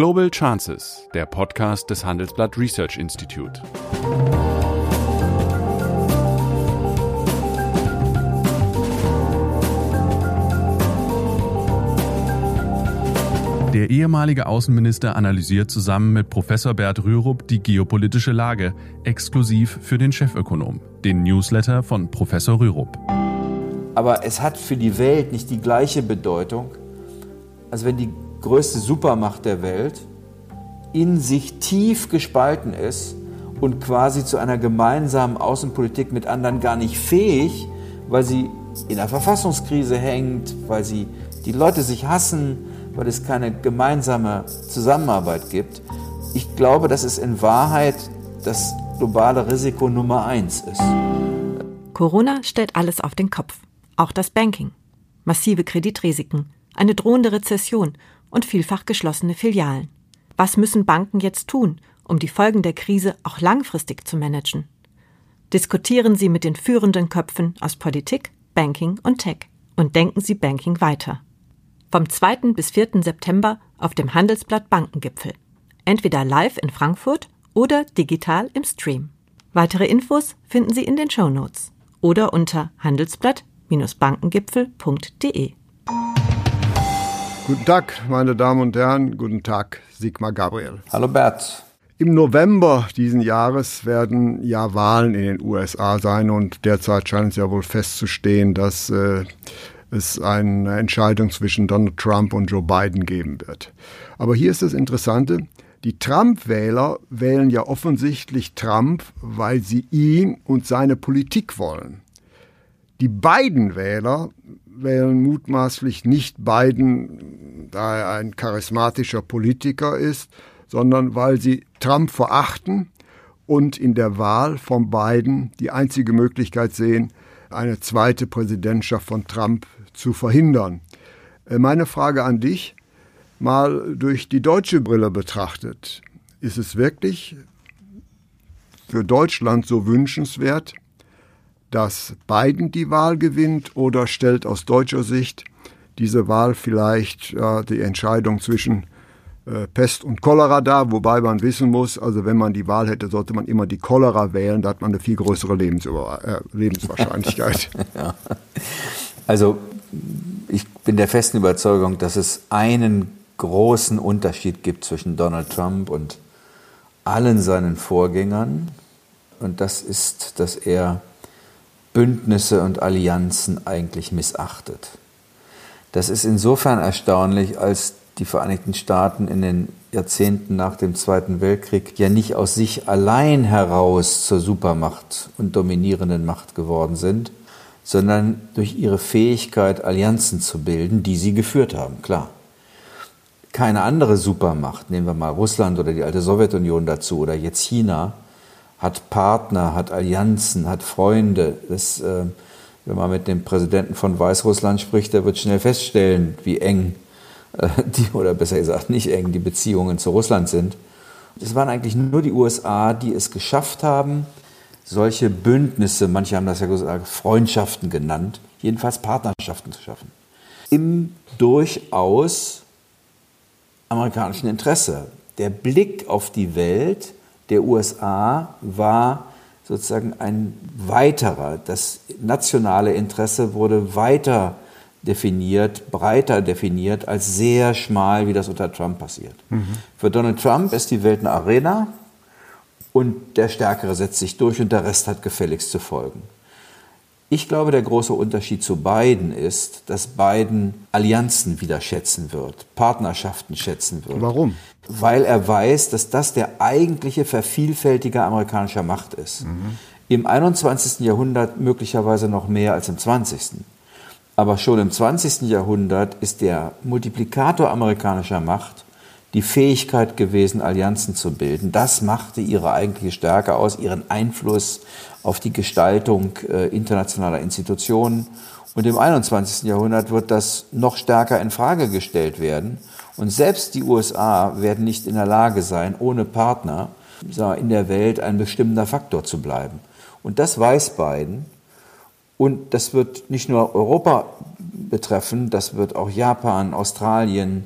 Global Chances, der Podcast des Handelsblatt Research Institute. Der ehemalige Außenminister analysiert zusammen mit Professor Bert Rürup die geopolitische Lage, exklusiv für den Chefökonom, den Newsletter von Professor Rürup. Aber es hat für die Welt nicht die gleiche Bedeutung, als wenn die größte Supermacht der Welt in sich tief gespalten ist und quasi zu einer gemeinsamen Außenpolitik mit anderen gar nicht fähig, weil sie in einer Verfassungskrise hängt, weil sie die Leute sich hassen, weil es keine gemeinsame Zusammenarbeit gibt. Ich glaube, dass es in Wahrheit das globale Risiko Nummer eins ist. Corona stellt alles auf den Kopf, auch das Banking. Massive Kreditrisiken, eine drohende Rezession und vielfach geschlossene Filialen. Was müssen Banken jetzt tun, um die Folgen der Krise auch langfristig zu managen? Diskutieren Sie mit den führenden Köpfen aus Politik, Banking und Tech und denken Sie Banking weiter vom 2. bis 4. September auf dem Handelsblatt Bankengipfel. Entweder live in Frankfurt oder digital im Stream. Weitere Infos finden Sie in den Show Notes oder unter handelsblatt-bankengipfel.de. Guten Tag, meine Damen und Herren. Guten Tag, Sigmar Gabriel. Hallo Bert. Im November diesen Jahres werden ja Wahlen in den USA sein und derzeit scheint es ja wohl festzustehen, dass äh, es eine Entscheidung zwischen Donald Trump und Joe Biden geben wird. Aber hier ist das Interessante, die Trump-Wähler wählen ja offensichtlich Trump, weil sie ihn und seine Politik wollen. Die Biden-Wähler wählen mutmaßlich nicht Biden, da er ein charismatischer Politiker ist, sondern weil sie Trump verachten und in der Wahl von Biden die einzige Möglichkeit sehen, eine zweite Präsidentschaft von Trump zu verhindern. Äh, meine Frage an dich, mal durch die deutsche Brille betrachtet, ist es wirklich für Deutschland so wünschenswert, dass Biden die Wahl gewinnt oder stellt aus deutscher Sicht diese Wahl vielleicht ja, die Entscheidung zwischen äh, Pest und Cholera dar, wobei man wissen muss, also wenn man die Wahl hätte, sollte man immer die Cholera wählen, da hat man eine viel größere Lebensüber äh, Lebenswahrscheinlichkeit. Also ich bin der festen Überzeugung, dass es einen großen Unterschied gibt zwischen Donald Trump und allen seinen Vorgängern. Und das ist, dass er Bündnisse und Allianzen eigentlich missachtet. Das ist insofern erstaunlich, als die Vereinigten Staaten in den Jahrzehnten nach dem Zweiten Weltkrieg ja nicht aus sich allein heraus zur Supermacht und dominierenden Macht geworden sind, sondern durch ihre Fähigkeit, Allianzen zu bilden, die sie geführt haben, klar. Keine andere Supermacht, nehmen wir mal Russland oder die alte Sowjetunion dazu oder jetzt China, hat Partner, hat Allianzen, hat Freunde. Das, äh, wenn man mit dem Präsidenten von Weißrussland spricht, der wird schnell feststellen, wie eng äh, die, oder besser gesagt nicht eng, die Beziehungen zu Russland sind. Es waren eigentlich nur die USA, die es geschafft haben, solche Bündnisse, manche haben das ja gesagt, Freundschaften genannt, jedenfalls Partnerschaften zu schaffen. Im durchaus amerikanischen Interesse. Der Blick auf die Welt der USA war sozusagen ein weiterer. Das nationale Interesse wurde weiter definiert, breiter definiert, als sehr schmal, wie das unter Trump passiert. Mhm. Für Donald Trump ist die Welt eine Arena und der Stärkere setzt sich durch und der Rest hat gefälligst zu folgen. Ich glaube, der große Unterschied zu Biden ist, dass Biden Allianzen wieder schätzen wird, Partnerschaften schätzen wird. Warum? Weil er weiß, dass das der eigentliche Vervielfältiger amerikanischer Macht ist. Mhm. Im 21. Jahrhundert möglicherweise noch mehr als im 20. Aber schon im 20. Jahrhundert ist der Multiplikator amerikanischer Macht die Fähigkeit gewesen, Allianzen zu bilden. Das machte ihre eigentliche Stärke aus, ihren Einfluss auf die Gestaltung äh, internationaler Institutionen. Und im 21. Jahrhundert wird das noch stärker in Frage gestellt werden. Und selbst die USA werden nicht in der Lage sein, ohne Partner in der Welt ein bestimmender Faktor zu bleiben. Und das weiß Biden. Und das wird nicht nur Europa betreffen, das wird auch Japan, Australien,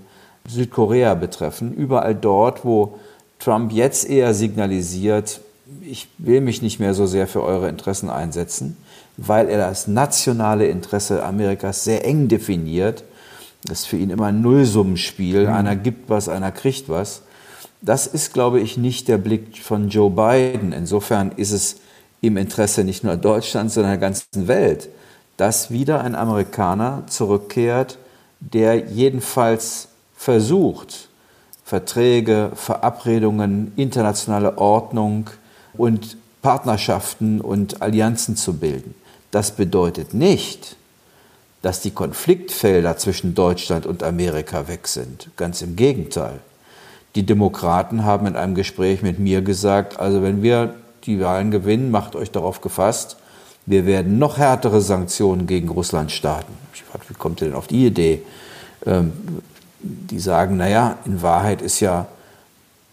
Südkorea betreffen, überall dort, wo Trump jetzt eher signalisiert, ich will mich nicht mehr so sehr für eure Interessen einsetzen, weil er das nationale Interesse Amerikas sehr eng definiert. Das ist für ihn immer ein Nullsummenspiel. Mhm. Einer gibt was, einer kriegt was. Das ist, glaube ich, nicht der Blick von Joe Biden. Insofern ist es im Interesse nicht nur Deutschlands, sondern der ganzen Welt, dass wieder ein Amerikaner zurückkehrt, der jedenfalls versucht, Verträge, Verabredungen, internationale Ordnung und Partnerschaften und Allianzen zu bilden. Das bedeutet nicht, dass die Konfliktfelder zwischen Deutschland und Amerika weg sind. Ganz im Gegenteil. Die Demokraten haben in einem Gespräch mit mir gesagt, also wenn wir die Wahlen gewinnen, macht euch darauf gefasst, wir werden noch härtere Sanktionen gegen Russland starten. Ich frage, wie kommt ihr denn auf die Idee? Die sagen, naja, in Wahrheit ist ja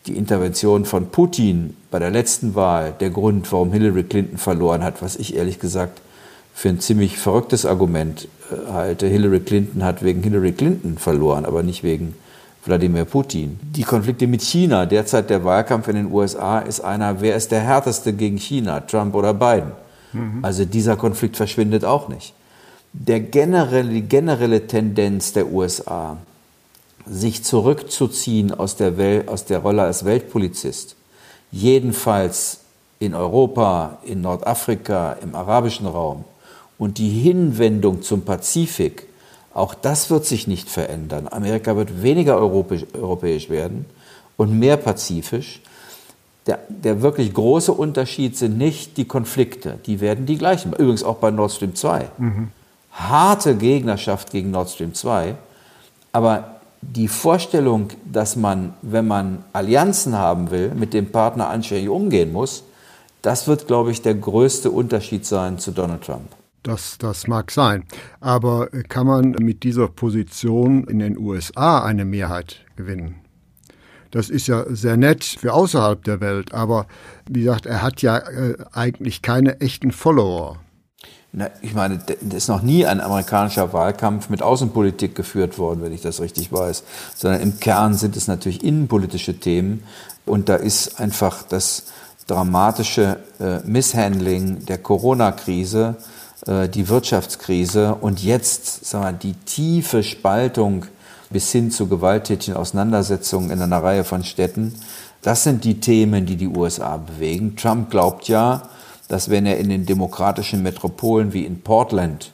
die Intervention von Putin bei der letzten Wahl der Grund, warum Hillary Clinton verloren hat, was ich ehrlich gesagt für ein ziemlich verrücktes Argument äh, halte. Hillary Clinton hat wegen Hillary Clinton verloren, aber nicht wegen Wladimir Putin. Die Konflikte mit China, derzeit der Wahlkampf in den USA ist einer, wer ist der härteste gegen China, Trump oder Biden? Mhm. Also dieser Konflikt verschwindet auch nicht. Der generelle, die generelle Tendenz der USA, sich zurückzuziehen aus der, Welt, aus der Rolle als Weltpolizist, jedenfalls in Europa, in Nordafrika, im arabischen Raum, und die Hinwendung zum Pazifik, auch das wird sich nicht verändern. Amerika wird weniger europäisch, europäisch werden und mehr pazifisch. Der, der, wirklich große Unterschied sind nicht die Konflikte, die werden die gleichen. Übrigens auch bei Nord Stream 2. Mhm. Harte Gegnerschaft gegen Nord Stream 2, aber die Vorstellung, dass man, wenn man Allianzen haben will, mit dem Partner anständig umgehen muss, das wird, glaube ich, der größte Unterschied sein zu Donald Trump. Das, das mag sein. Aber kann man mit dieser Position in den USA eine Mehrheit gewinnen? Das ist ja sehr nett für außerhalb der Welt, aber wie gesagt, er hat ja äh, eigentlich keine echten Follower. Na, ich meine, es ist noch nie ein amerikanischer Wahlkampf mit Außenpolitik geführt worden, wenn ich das richtig weiß, sondern im Kern sind es natürlich innenpolitische Themen. Und da ist einfach das dramatische äh, Misshandling der Corona-Krise äh, die Wirtschaftskrise und jetzt sagen wir, die tiefe Spaltung bis hin zu gewalttätigen Auseinandersetzungen in einer Reihe von Städten, das sind die Themen, die die USA bewegen. Trump glaubt ja, dass wenn er in den demokratischen Metropolen wie in Portland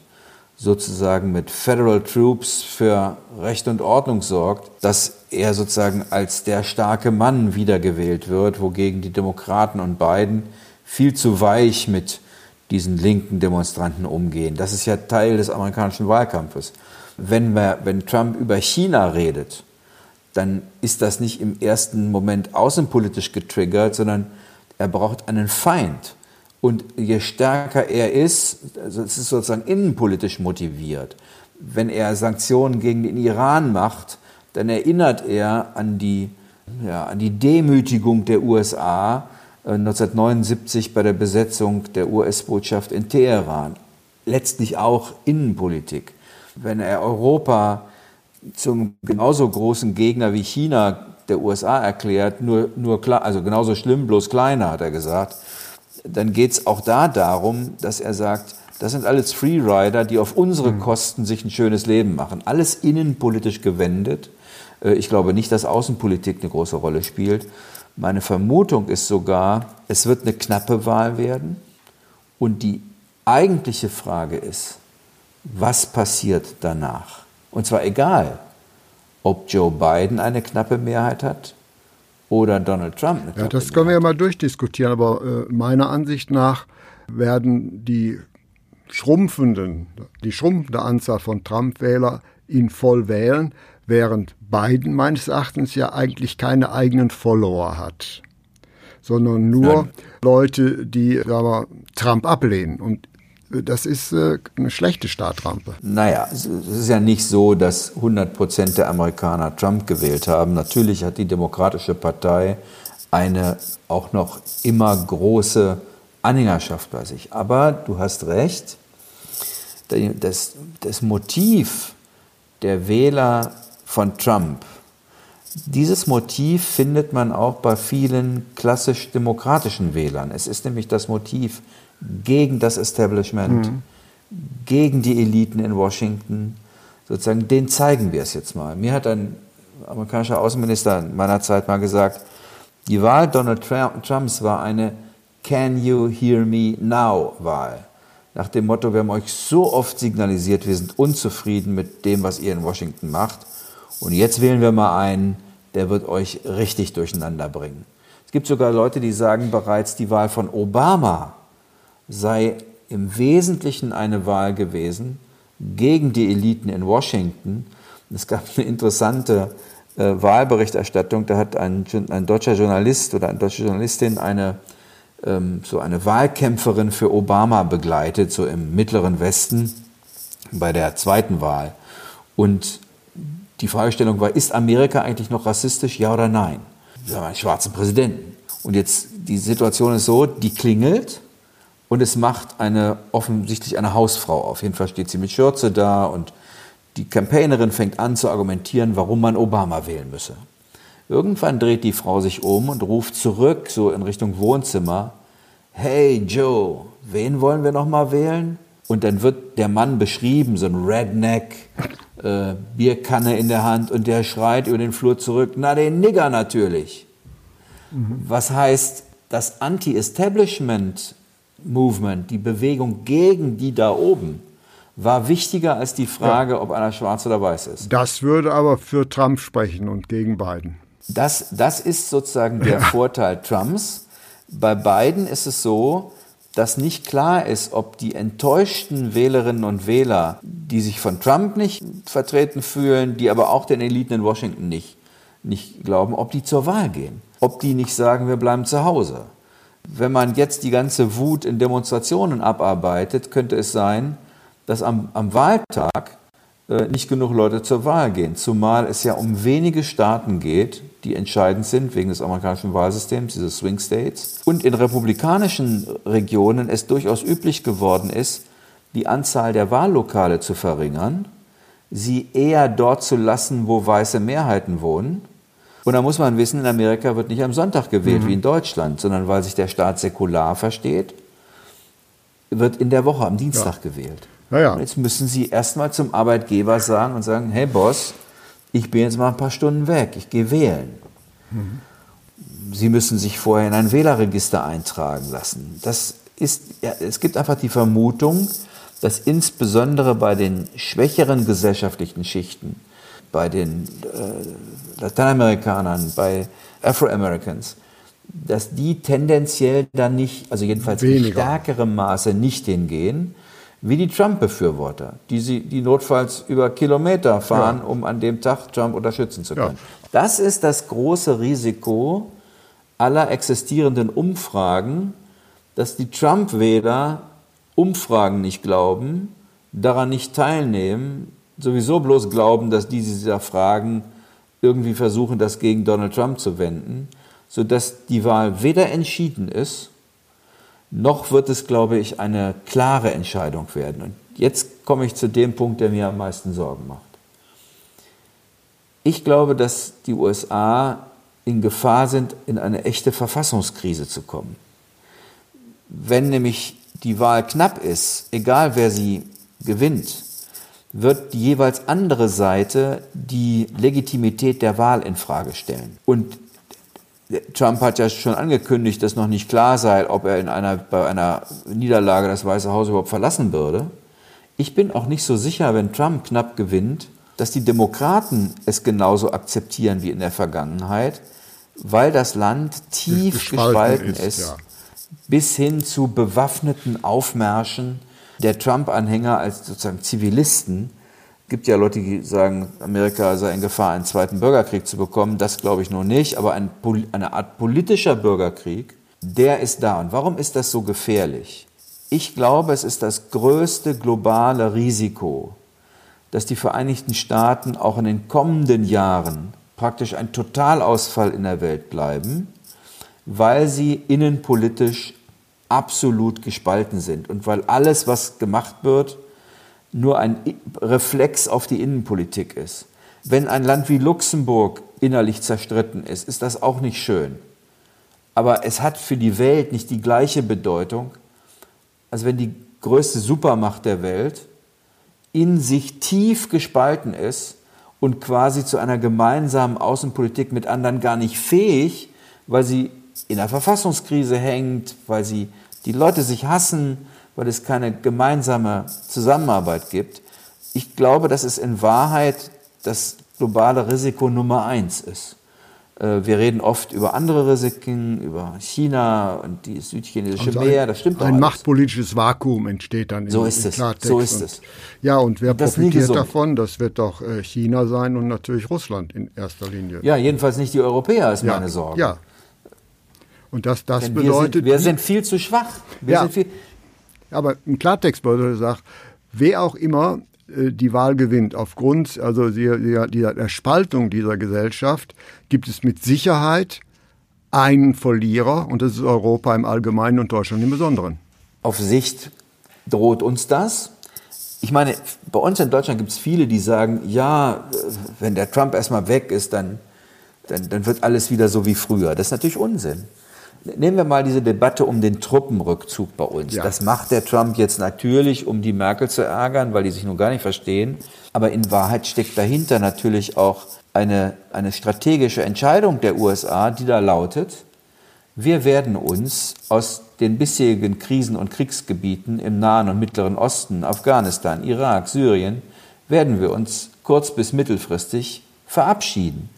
sozusagen mit Federal Troops für Recht und Ordnung sorgt, dass er sozusagen als der starke Mann wiedergewählt wird, wogegen die Demokraten und Biden viel zu weich mit diesen linken Demonstranten umgehen. Das ist ja Teil des amerikanischen Wahlkampfes. Wenn, wir, wenn Trump über China redet, dann ist das nicht im ersten Moment außenpolitisch getriggert, sondern er braucht einen Feind. Und je stärker er ist, also es ist sozusagen innenpolitisch motiviert. Wenn er Sanktionen gegen den Iran macht, dann erinnert er an die, ja, an die Demütigung der USA 1979 äh, bei der Besetzung der US-Botschaft in Teheran. Letztlich auch Innenpolitik. Wenn er Europa zum genauso großen Gegner wie China der USA erklärt, nur, nur klar, also genauso schlimm, bloß kleiner, hat er gesagt, dann geht es auch da darum, dass er sagt, das sind alles Freerider, die auf unsere mhm. Kosten sich ein schönes Leben machen. Alles innenpolitisch gewendet. Äh, ich glaube nicht, dass Außenpolitik eine große Rolle spielt. Meine Vermutung ist sogar, es wird eine knappe Wahl werden und die eigentliche Frage ist, was passiert danach? Und zwar egal, ob Joe Biden eine knappe Mehrheit hat oder Donald Trump eine Ja, das können wir ja mal durchdiskutieren, aber äh, meiner Ansicht nach werden die schrumpfenden, die schrumpfende Anzahl von Trump-Wähler ihn voll wählen, während Biden meines Erachtens ja eigentlich keine eigenen Follower hat, sondern nur Nein. Leute, die sagen wir, Trump ablehnen. Und das ist äh, eine schlechte Startrampe. Naja, es ist ja nicht so, dass 100 Prozent der Amerikaner Trump gewählt haben. Natürlich hat die Demokratische Partei eine auch noch immer große Anhängerschaft bei sich. Aber du hast recht, das, das Motiv der Wähler von Trump dieses Motiv findet man auch bei vielen klassisch demokratischen Wählern. Es ist nämlich das Motiv gegen das Establishment, mhm. gegen die Eliten in Washington. Sozusagen, den zeigen wir es jetzt mal. Mir hat ein amerikanischer Außenminister in meiner Zeit mal gesagt, die Wahl Donald Trumps war eine Can you hear me now Wahl. Nach dem Motto, wir haben euch so oft signalisiert, wir sind unzufrieden mit dem, was ihr in Washington macht. Und jetzt wählen wir mal einen, der wird euch richtig durcheinander bringen. Es gibt sogar Leute, die sagen bereits, die Wahl von Obama sei im Wesentlichen eine Wahl gewesen gegen die Eliten in Washington. Es gab eine interessante äh, Wahlberichterstattung, da hat ein, ein, deutscher Journalist oder eine deutsche Journalistin eine, ähm, so eine Wahlkämpferin für Obama begleitet, so im mittleren Westen bei der zweiten Wahl. Und die Fragestellung war, ist Amerika eigentlich noch rassistisch, ja oder nein? Wir haben einen schwarzen Präsidenten. Und jetzt, die Situation ist so, die klingelt und es macht eine, offensichtlich eine Hausfrau auf. Jedenfalls steht sie mit Schürze da und die Campaignerin fängt an zu argumentieren, warum man Obama wählen müsse. Irgendwann dreht die Frau sich um und ruft zurück, so in Richtung Wohnzimmer, Hey Joe, wen wollen wir noch mal wählen? Und dann wird der Mann beschrieben, so ein Redneck, äh, Bierkanne in der Hand und der schreit über den Flur zurück, na den Nigger natürlich. Mhm. Was heißt, das Anti-Establishment Movement, die Bewegung gegen die da oben, war wichtiger als die Frage, ja. ob einer schwarz oder weiß ist. Das würde aber für Trump sprechen und gegen Biden. Das, das ist sozusagen der Vorteil Trumps. Bei Biden ist es so, dass nicht klar ist, ob die enttäuschten Wählerinnen und Wähler, die sich von Trump nicht vertreten fühlen, die aber auch den Eliten in Washington nicht, nicht glauben, ob die zur Wahl gehen. Ob die nicht sagen, wir bleiben zu Hause. Wenn man jetzt die ganze Wut in Demonstrationen abarbeitet, könnte es sein, dass am, am Wahltag äh, nicht genug Leute zur Wahl gehen. Zumal es ja um wenige Staaten geht, die entscheidend sind wegen des amerikanischen Wahlsystems, diese Swing States. Und in republikanischen Regionen es durchaus üblich geworden ist, die Anzahl der Wahllokale zu verringern, sie eher dort zu lassen, wo weiße Mehrheiten wohnen. Und da muss man wissen, in Amerika wird nicht am Sonntag gewählt mhm. wie in Deutschland, sondern weil sich der Staat säkular versteht, wird in der Woche am Dienstag ja. gewählt. Ja, ja. Jetzt müssen Sie erstmal zum Arbeitgeber sagen und sagen, hey Boss, ich bin jetzt mal ein paar Stunden weg, ich gehe wählen. Mhm. Sie müssen sich vorher in ein Wählerregister eintragen lassen. Das ist, ja, es gibt einfach die Vermutung, dass insbesondere bei den schwächeren gesellschaftlichen Schichten, bei den äh, Lateinamerikanern, bei Afro-Americans, dass die tendenziell dann nicht, also jedenfalls Weniger. in stärkerem Maße nicht hingehen, wie die Trump-Befürworter, die, sie, die notfalls über Kilometer fahren, ja. um an dem Tag Trump unterstützen zu können. Ja. Das ist das große Risiko aller existierenden Umfragen, dass die Trump-Wähler Umfragen nicht glauben, daran nicht teilnehmen, sowieso bloß glauben, dass diese dieser Fragen irgendwie versuchen, das gegen Donald Trump zu wenden, sodass die Wahl weder entschieden ist, noch wird es, glaube ich, eine klare Entscheidung werden. Und jetzt komme ich zu dem Punkt, der mir am meisten Sorgen macht. Ich glaube, dass die USA in Gefahr sind, in eine echte Verfassungskrise zu kommen. Wenn nämlich die Wahl knapp ist, egal wer sie gewinnt, wird die jeweils andere Seite die Legitimität der Wahl in Frage stellen. Und Trump hat ja schon angekündigt, dass noch nicht klar sei, ob er in einer, bei einer Niederlage das Weiße Haus überhaupt verlassen würde. Ich bin auch nicht so sicher, wenn Trump knapp gewinnt, dass die Demokraten es genauso akzeptieren wie in der Vergangenheit, weil das Land tief gespalten, ist, ist ja. bis hin zu bewaffneten Aufmärschen der Trump-Anhänger als sozusagen Zivilisten gibt ja Leute, die sagen, Amerika sei in Gefahr, einen zweiten Bürgerkrieg zu bekommen. Das glaube ich nur nicht. Aber ein, eine Art politischer Bürgerkrieg, der ist da. Und warum ist das so gefährlich? Ich glaube, es ist das größte globale Risiko, dass die Vereinigten Staaten auch in den kommenden Jahren praktisch ein Totalausfall in der Welt bleiben, weil sie innenpolitisch absolut gespalten sind und weil alles, was gemacht wird, nur ein Reflex auf die Innenpolitik ist. Wenn ein Land wie Luxemburg innerlich zerstritten ist, ist das auch nicht schön. Aber es hat für die Welt nicht die gleiche Bedeutung, als wenn die größte Supermacht der Welt in sich tief gespalten ist und quasi zu einer gemeinsamen Außenpolitik mit anderen gar nicht fähig, weil sie in einer Verfassungskrise hängt, weil sie die Leute sich hassen, weil es keine gemeinsame Zusammenarbeit gibt. Ich glaube, dass es in Wahrheit das globale Risiko Nummer eins ist. Äh, wir reden oft über andere Risiken, über China und die südchinesische Also Meer. ein, Das stimmt doch Ein alles. machtpolitisches Vakuum entsteht dann So im, ist im es. Klartext. So ist Und- es. Ja, und wer Das profitiert davon? Das wird doch äh, China sein und natürlich Russland in erster Linie. Ja, jedenfalls nicht die Europäer, ist ja. meine Sorge. Ja. Und das, das Denn bedeutet, wir, sind, wir sind viel zu schwach. Wir Ja. aber im Klartext bedeutet sagt, wer auch immer äh, die Wahl gewinnt, aufgrund also der der Spaltung dieser Gesellschaft, gibt es mit Sicherheit einen Verlierer und das ist Europa im Allgemeinen und Deutschland im Besonderen. auf Sicht droht uns das. Ich meine, bei uns in Deutschland gibt es viele, die sagen, ja, wenn der Trump erstmal weg ist, dann, dann, dann wird alles wieder so wie früher. Das ist natürlich Unsinn. Nehmen wir mal diese Debatte um den Truppenrückzug bei uns. Ja. Das macht der Trump jetzt natürlich, um die Merkel zu ärgern, weil die sich nun gar nicht verstehen. Aber in Wahrheit steckt dahinter natürlich auch eine, eine strategische Entscheidung der USA, die da lautet, wir werden uns aus den bisherigen Krisen- und Kriegsgebieten im Nahen und Mittleren Osten, Afghanistan, Irak, Syrien, werden wir uns kurz- bis mittelfristig verabschieden.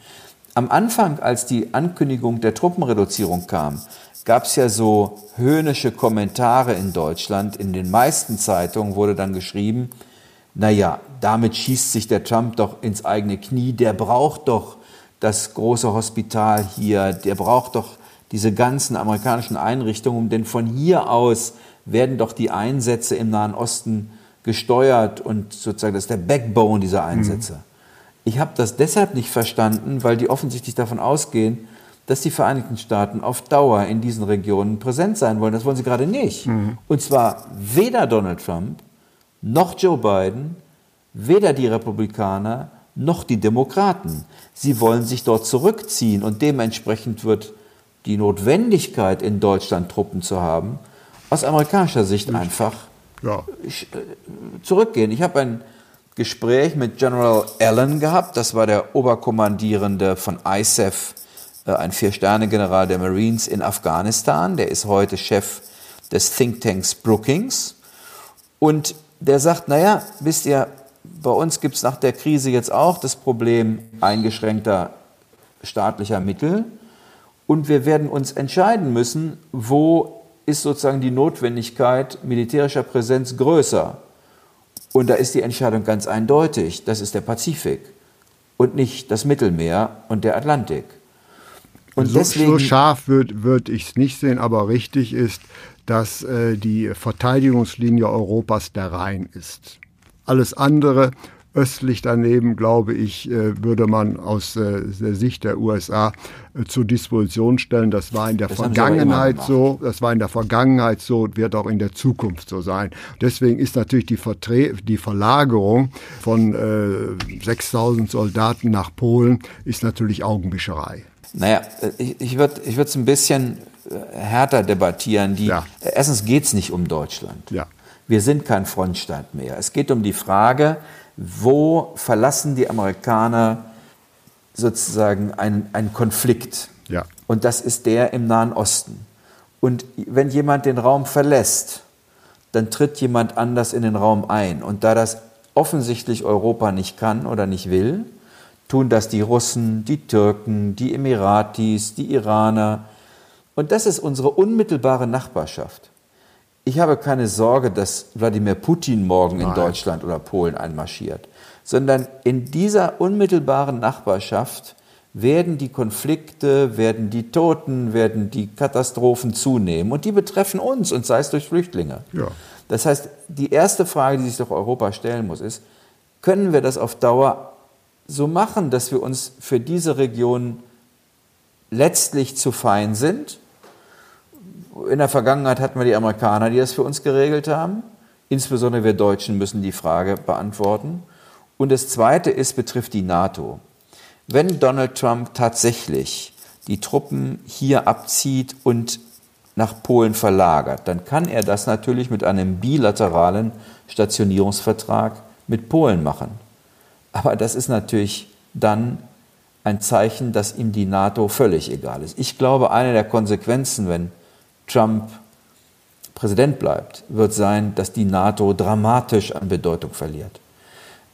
Am Anfang, als die Ankündigung der Truppenreduzierung kam, gab es ja so höhnische Kommentare in Deutschland. In den meisten Zeitungen wurde dann geschrieben, naja, damit schießt sich der Trump doch ins eigene Knie, der braucht doch das große Hospital hier, der braucht doch diese ganzen amerikanischen Einrichtungen, denn von hier aus werden doch die Einsätze im Nahen Osten gesteuert und sozusagen das ist der Backbone dieser Einsätze. Ich habe das deshalb nicht verstanden, weil die offensichtlich davon ausgehen, dass die Vereinigten Staaten auf Dauer in diesen Regionen präsent sein wollen. Das wollen sie gerade nicht. Und zwar weder Donald Trump noch Joe Biden, weder die Republikaner noch die Demokraten. Sie wollen sich dort zurückziehen und dementsprechend wird die Notwendigkeit, in Deutschland Truppen zu haben, aus amerikanischer Sicht einfach Ja. äh, zurückgehen. Ich habe ein Gespräch mit General Allen gehabt, das war der Oberkommandierende von ISAF, äh, ein Vier-Sterne-General der Marines in Afghanistan. Der ist heute Chef des Thinktanks Brookings. Und der sagt, naja, wisst ihr, bei uns gibt es nach der Krise jetzt auch das Problem eingeschränkter staatlicher Mittel. Und wir werden uns entscheiden müssen, wo ist sozusagen die Notwendigkeit militärischer Präsenz größer. Und da ist die Entscheidung ganz eindeutig. Das ist der Pazifik und nicht das Mittelmeer und der Atlantik. Und so, deswegen, so scharf würde würd ich es nicht sehen, aber richtig ist, dass äh, die Verteidigungslinie Europas der Rhein ist. Alles andere östlich daneben, glaube ich, äh, würde man aus äh, der Sicht der USA äh, zur Disposition stellen. Das war in der Das Vergangenheit so, das war in der Vergangenheit so und wird auch in der Zukunft so sein. Deswegen ist natürlich die, Vertre die Verlagerung von äh, 6000 Soldaten nach Polen ist natürlich Augenwischerei. Naja, ich, ich würde ich es ein bisschen härter debattieren. Die, Ja. Erstens geht es nicht um Deutschland. Ja. Wir sind kein Frontstaat mehr. Es geht um die Frage, wo verlassen die Amerikaner sozusagen einen, einen Konflikt? Ja. Und das ist der im Nahen Osten. Und wenn jemand den Raum verlässt, dann tritt jemand anders in den Raum ein. Und da das offensichtlich Europa nicht kann oder nicht will, tun das die Russen, die Türken, die Emiratis, die Iraner. Und das ist unsere unmittelbare Nachbarschaft. Ich habe keine Sorge, dass Wladimir Putin morgen in Nein. Deutschland oder Polen einmarschiert, sondern in dieser unmittelbaren Nachbarschaft werden die Konflikte, werden die Toten, werden die Katastrophen zunehmen und die betreffen uns und sei es durch Flüchtlinge. Ja. Das heißt, die erste Frage, die sich doch Europa stellen muss, ist, können wir das auf Dauer so machen, dass wir uns für diese Region letztlich zu fein sind? In der Vergangenheit hatten wir die Amerikaner, die das für uns geregelt haben. Insbesondere wir Deutschen müssen die Frage beantworten. Und das Zweite ist, betrifft die NATO. wenn Donald Trump tatsächlich die Truppen hier abzieht und nach Polen verlagert, dann kann er das natürlich mit einem bilateralen Stationierungsvertrag mit Polen machen. Aber das ist natürlich dann ein Zeichen, dass ihm die NATO völlig egal ist. Ich glaube, eine der Konsequenzen, wenn Trump Präsident bleibt, wird sein, dass die NATO dramatisch an Bedeutung verliert.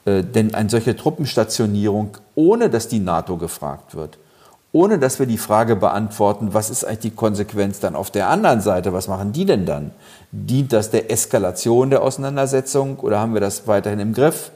Äh, denn eine solche Truppenstationierung, ohne dass die NATO gefragt wird, ohne dass wir die Frage beantworten, was ist eigentlich die Konsequenz dann auf der anderen Seite, was machen die denn dann? Dient das der Eskalation der Auseinandersetzung oder haben wir das weiterhin im Griff?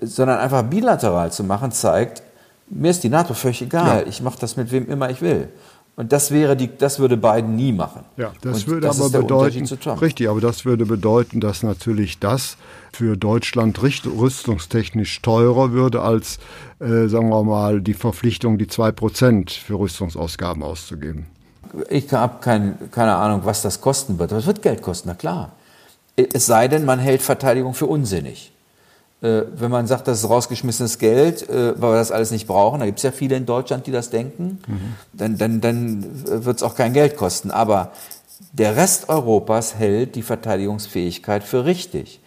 Sondern einfach bilateral zu machen, zeigt, mir ist die NATO völlig egal, ja. ich mache das mit wem immer ich will. Und das wäre die, das würde Biden nie machen. Ja, das Und würde das aber bedeuten, richtig, aber das würde bedeuten, dass natürlich das für Deutschland rüstungstechnisch teurer würde als, äh, sagen wir mal, die Verpflichtung, die zwei Prozent für Rüstungsausgaben auszugeben. Ich habe kein, keine Ahnung, was das kosten wird. Aber es wird Geld kosten, na klar. Es sei denn, man hält Verteidigung für unsinnig. Äh, wenn man sagt, das ist rausgeschmissenes Geld, äh, weil wir das alles nicht brauchen, da gibt es ja viele in Deutschland, die das denken, mhm. dann, dann, dann wird es auch kein Geld kosten. Aber der Rest Europas hält die Verteidigungsfähigkeit für richtig.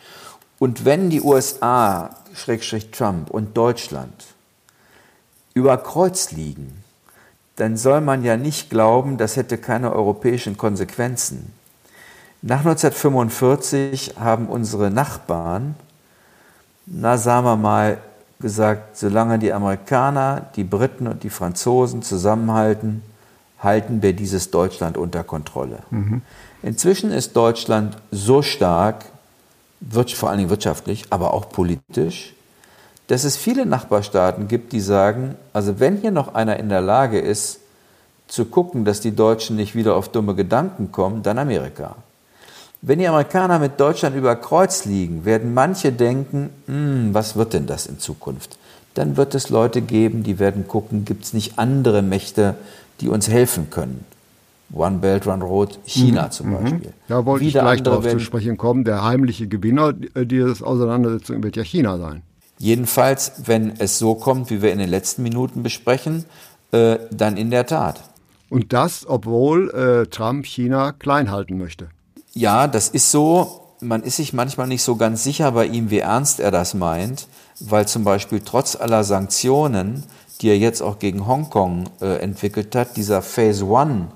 Und wenn die USA, Schrägstrich Trump und Deutschland über Kreuz liegen, dann soll man ja nicht glauben, das hätte keine europäischen Konsequenzen. Nach 1945 haben unsere Nachbarn na sagen wir mal, gesagt, solange die Amerikaner, die Briten und die Franzosen zusammenhalten, halten wir dieses Deutschland unter Kontrolle. Mhm. Inzwischen ist Deutschland so stark, vor allen Dingen wirtschaftlich, aber auch politisch, dass es viele Nachbarstaaten gibt, die sagen, also wenn hier noch einer in der Lage ist, zu gucken, dass die Deutschen nicht wieder auf dumme Gedanken kommen, dann Amerika. Wenn die Amerikaner mit Deutschland über Kreuz liegen, werden manche denken, hm, was wird denn das in Zukunft? Dann wird es Leute geben, die werden gucken, gibt es nicht andere Mächte, die uns helfen können? One Belt, One Road, China mhm. zum mhm. Beispiel. Da wollte Wieder ich gleich darauf zu sprechen kommen. Der heimliche Gewinner dieser Auseinandersetzung wird ja China sein. Jedenfalls, wenn es so kommt, wie wir in den letzten Minuten besprechen, äh, dann in der Tat. Und das, obwohl äh, Trump China klein halten möchte. Ja, das ist so. Man ist sich manchmal nicht so ganz sicher bei ihm, wie ernst er das meint, weil zum Beispiel trotz aller Sanktionen, die er jetzt auch gegen Hongkong äh, entwickelt hat, dieser Phase One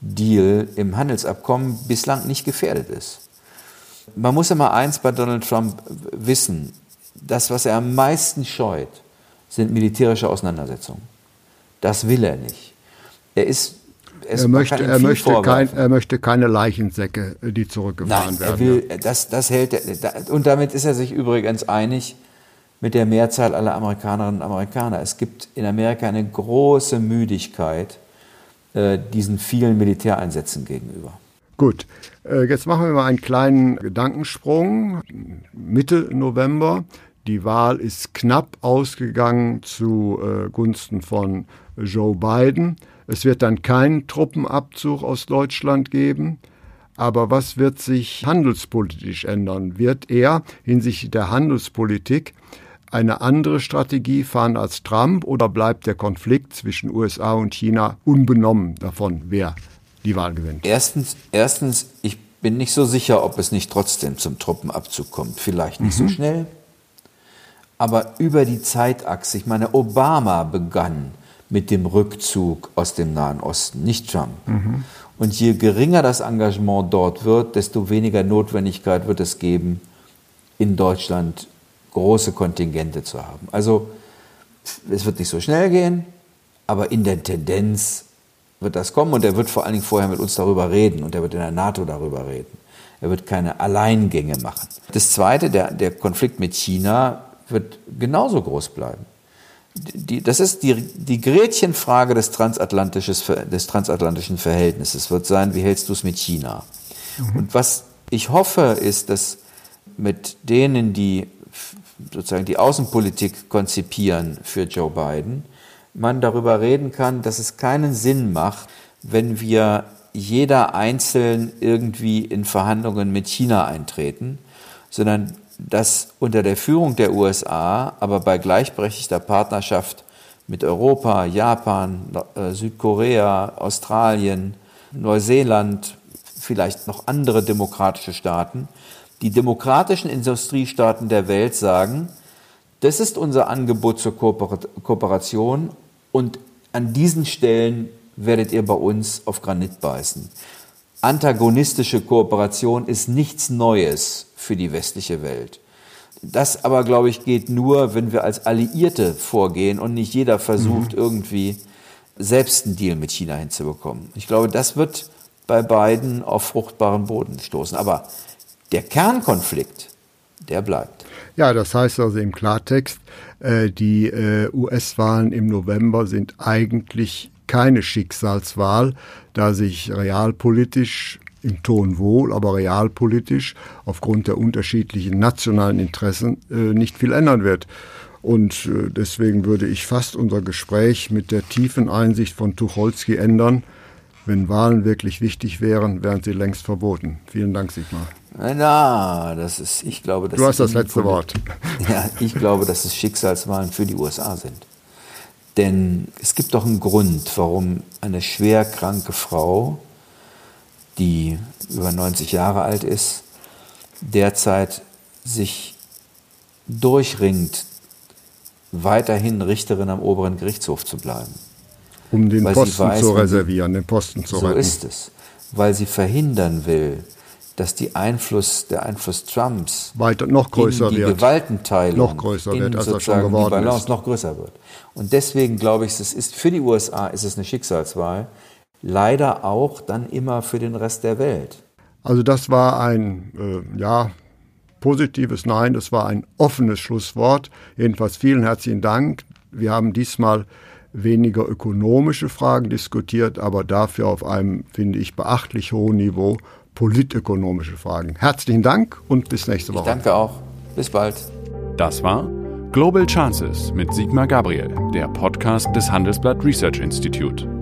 Deal im Handelsabkommen bislang nicht gefährdet ist. Man muss immer eins bei Donald Trump wissen. Das, was er am meisten scheut, sind militärische Auseinandersetzungen. Das will er nicht. Er ist er möchte, er, möchte kein, er möchte keine Leichensäcke, die zurückgefahren Nein, werden. Er will, das, das hält er, und damit ist er sich übrigens einig mit der Mehrzahl aller Amerikanerinnen und Amerikaner. Es gibt in Amerika eine große Müdigkeit äh, diesen vielen Militäreinsätzen gegenüber. Gut, äh, jetzt machen wir mal einen kleinen Gedankensprung. Mitte November. Die Wahl ist knapp ausgegangen zugunsten äh, von Joe Biden. Es wird dann keinen Truppenabzug aus Deutschland geben. Aber was wird sich handelspolitisch ändern? Wird er hinsichtlich der Handelspolitik eine andere Strategie fahren als Trump oder bleibt der Konflikt zwischen USA und China unbenommen davon, wer die Wahl gewinnt? Erstens, erstens ich bin nicht so sicher, ob es nicht trotzdem zum Truppenabzug kommt. Vielleicht nicht mhm. so schnell, aber über die Zeitachse. Ich meine, Obama begann mit dem Rückzug aus dem Nahen Osten, nicht Trump. Mhm. Und je geringer das Engagement dort wird, desto weniger Notwendigkeit wird es geben, in Deutschland große Kontingente zu haben. Also es wird nicht so schnell gehen, aber in der Tendenz wird das kommen und er wird vor allen Dingen vorher mit uns darüber reden und er wird in der NATO darüber reden. Er wird keine Alleingänge machen. Das Zweite, der, der Konflikt mit China wird genauso groß bleiben die, das ist die, die Gretchenfrage des, des transatlantischen Verhältnisses, wird sein, wie hältst du es mit China? Mhm. Und was ich hoffe, ist, dass mit denen, die sozusagen die Außenpolitik konzipieren für Joe Biden, man darüber reden kann, dass es keinen Sinn macht, wenn wir jeder einzeln irgendwie in Verhandlungen mit China eintreten, sondern dass unter der Führung der USA, aber bei gleichberechtigter Partnerschaft mit Europa, Japan, äh, Südkorea, Australien, Neuseeland, vielleicht noch andere demokratische Staaten. Die demokratischen Industriestaaten der Welt sagen, das ist unser Angebot zur Kooperation und an diesen Stellen werdet ihr bei uns auf Granit beißen. Antagonistische Kooperation ist nichts Neues für die westliche Welt. Das aber, glaube ich, geht nur, wenn wir als Alliierte vorgehen und nicht jeder versucht, mhm. irgendwie selbst einen Deal mit China hinzubekommen. Ich glaube, das wird bei beiden auf fruchtbaren Boden stoßen. Aber der Kernkonflikt, der bleibt. Ja, das heißt also im Klartext, äh, die äh, US-Wahlen im November sind eigentlich keine Schicksalswahl, da sich realpolitisch im Ton wohl, aber realpolitisch aufgrund der unterschiedlichen nationalen Interessen äh, nicht viel ändern wird. Und äh, deswegen würde ich fast unser Gespräch mit der tiefen Einsicht von Tucholsky ändern. Wenn Wahlen wirklich wichtig wären, wären sie längst verboten. Vielen Dank, Sigmar. Na, das ist, ich glaube, du hast das letzte Wort. Ja, ich glaube, dass es Schicksalswahlen für die USA sind. Denn es gibt doch einen Grund, warum eine schwer kranke Frau die über 90 Jahre alt ist, derzeit sich durchringt, weiterhin Richterin am oberen Gerichtshof zu bleiben. Um den Posten weiß, zu reservieren, den Posten zu so retten. So ist es. Weil sie verhindern will, dass die Einfluss, der Einfluss Trumps weiter noch größer in die wird. Gewaltenteilung noch größer wird, als er schon geworden die Balance ist. noch größer wird. Und deswegen glaube ich, es ist für die USA ist es eine Schicksalswahl, leider auch dann immer für den Rest der Welt. Also das war ein, äh, ja, positives Nein, das war ein offenes Schlusswort. Jedenfalls vielen herzlichen Dank. Wir haben diesmal weniger ökonomische Fragen diskutiert, aber dafür auf einem, finde ich, beachtlich hohen Niveau politökonomische Fragen. Herzlichen Dank und bis nächste Woche. Ich danke auch. Bis bald. Das war Global Chances mit Sigmar Gabriel, der Podcast des Handelsblatt Research Institute.